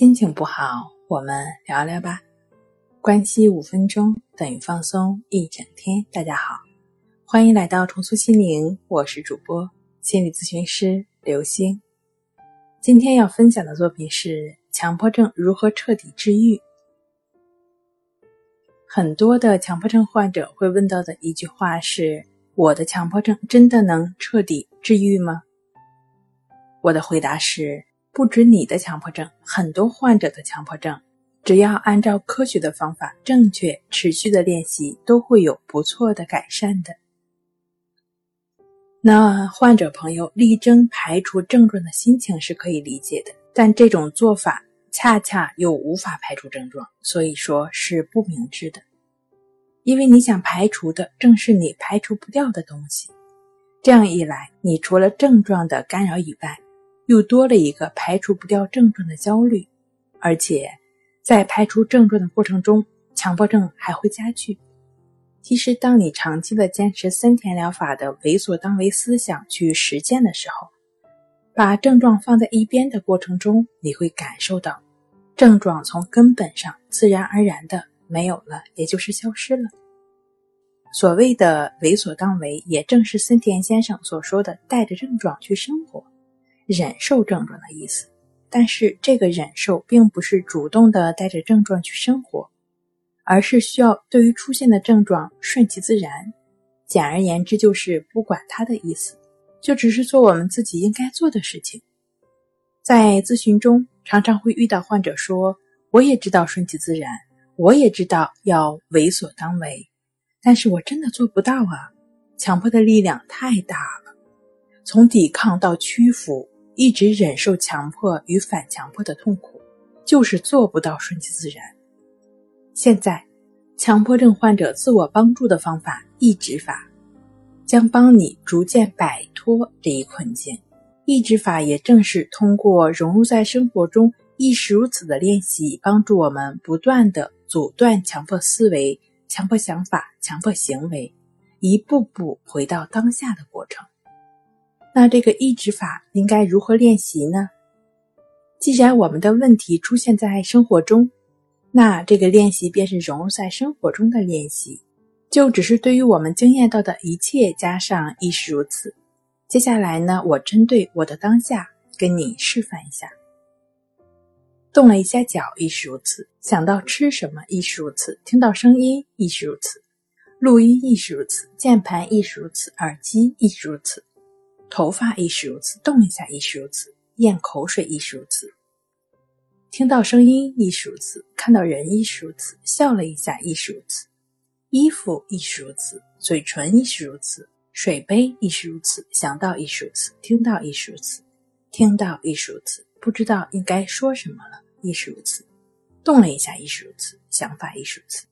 心情不好，我们聊聊吧。关系五分钟等于放松一整天。大家好，欢迎来到重塑心灵，我是主播心理咨询师刘星。今天要分享的作品是强迫症如何彻底治愈。很多的强迫症患者会问到的一句话是：“我的强迫症真的能彻底治愈吗？”我的回答是。不止你的强迫症，很多患者的强迫症，只要按照科学的方法，正确持续的练习，都会有不错的改善的。那患者朋友力争排除症状的心情是可以理解的，但这种做法恰恰又无法排除症状，所以说是不明智的。因为你想排除的正是你排除不掉的东西，这样一来，你除了症状的干扰以外，又多了一个排除不掉症状的焦虑，而且在排除症状的过程中，强迫症还会加剧。其实，当你长期的坚持森田疗法的为所当为思想去实践的时候，把症状放在一边的过程中，你会感受到症状从根本上自然而然的没有了，也就是消失了。所谓的为所当为，也正是森田先生所说的带着症状去生活。忍受症状的意思，但是这个忍受并不是主动的带着症状去生活，而是需要对于出现的症状顺其自然。简而言之，就是不管它的意思，就只是做我们自己应该做的事情。在咨询中，常常会遇到患者说：“我也知道顺其自然，我也知道要为所当为，但是我真的做不到啊！强迫的力量太大了，从抵抗到屈服。”一直忍受强迫与反强迫的痛苦，就是做不到顺其自然。现在，强迫症患者自我帮助的方法——抑制法，将帮你逐渐摆脱这一困境。抑制法也正是通过融入在生活中、亦是如此的练习，帮助我们不断的阻断强迫思维、强迫想法、强迫行为，一步步回到当下的过程。那这个抑制法应该如何练习呢？既然我们的问题出现在生活中，那这个练习便是融入在生活中的练习，就只是对于我们经验到的一切加上亦是如此。接下来呢，我针对我的当下跟你示范一下：动了一下脚，亦是如此；想到吃什么，亦是如此；听到声音，亦是如此；录音，亦是如此；键盘，亦是如此；耳机，亦是如此。头发亦是如此，动一下亦是如此，咽口水亦是如此，听到声音亦是如此，看到人亦是如此，笑了一下亦是如此，衣服亦是如此，嘴唇亦是如此，水杯亦是如此，想到亦是如此，听到亦是如此，听到亦是如此，不知道应该说什么了亦是如此，动了一下亦是如此，想法亦是如此，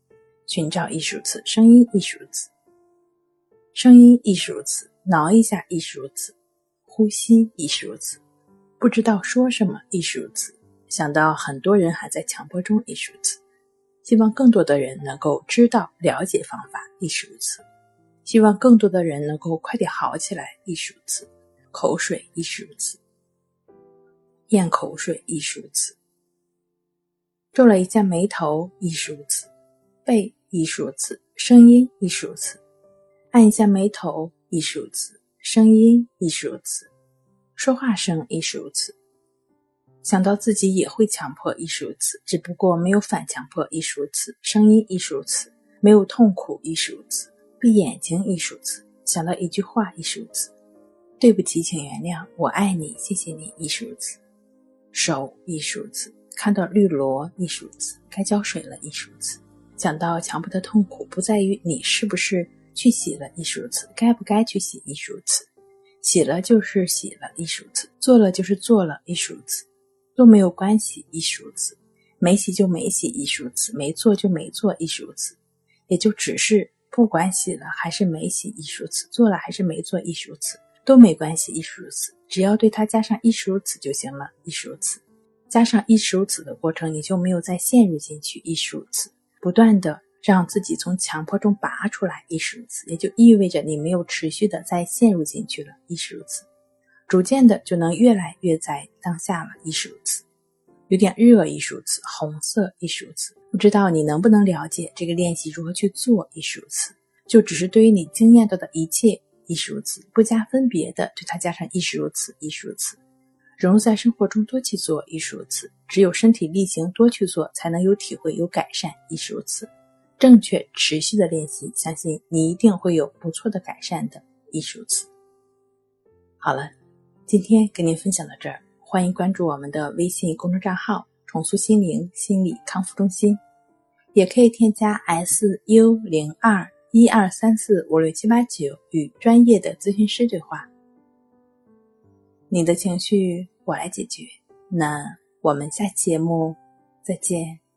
寻找亦是如此，声音亦是如此，声音亦是如此。挠一下亦是如此，呼吸亦是如此，不知道说什么亦是如此。想到很多人还在强迫中亦是如此，希望更多的人能够知道了解方法亦是如此，希望更多的人能够快点好起来亦是如此。口水亦是如此，咽口水亦是如此，皱了一下眉头亦是如此，背亦是如此，声音亦是如此，按一下眉头。亦是如此，声音亦是如此，说话声亦是如此。想到自己也会强迫，亦是如此，只不过没有反强迫，亦是如此。声音亦是如此，没有痛苦，亦是如此。闭眼睛亦是如此，想到一句话，亦是如此。对不起，请原谅，我爱你，谢谢你，亦是如此。手亦是如此，看到绿萝亦是如此，该浇水了，亦是如此。想到强迫的痛苦，不在于你是不是。去洗了，亦是如此；该不该去洗，亦是如此。洗了就是洗了，亦是如此；做了就是做了，亦是如此。都没有关系，亦是如此；没洗就没洗，亦是如此；没做就没做，亦是如此。也就只是不管洗了还是没洗，亦是如此；做了还是没做，亦是如此。都没关系，亦是如此。只要对它加上亦是如此就行了，亦是如此。加上亦是如此的过程，你就没有再陷入进去，亦是如此。不断的。让自己从强迫中拔出来，亦是如此，也就意味着你没有持续的再陷入进去了，亦是如此。逐渐的就能越来越在当下了，亦是如此。有点热亦是如此，红色亦是如此。不知道你能不能了解这个练习如何去做亦是如此？就只是对于你经验到的一切亦是如此，不加分别的对它加上亦是如此，亦是如此，融入在生活中多去做亦是如此。只有身体力行多去做，才能有体会有改善亦是如此。正确持续的练习，相信你一定会有不错的改善的一数词。好了，今天跟您分享到这儿。欢迎关注我们的微信公众账号“重塑心灵心理康复中心”，也可以添加 S U 零二一二三四五六七八九与专业的咨询师对话。你的情绪我来解决。那我们下期节目再见。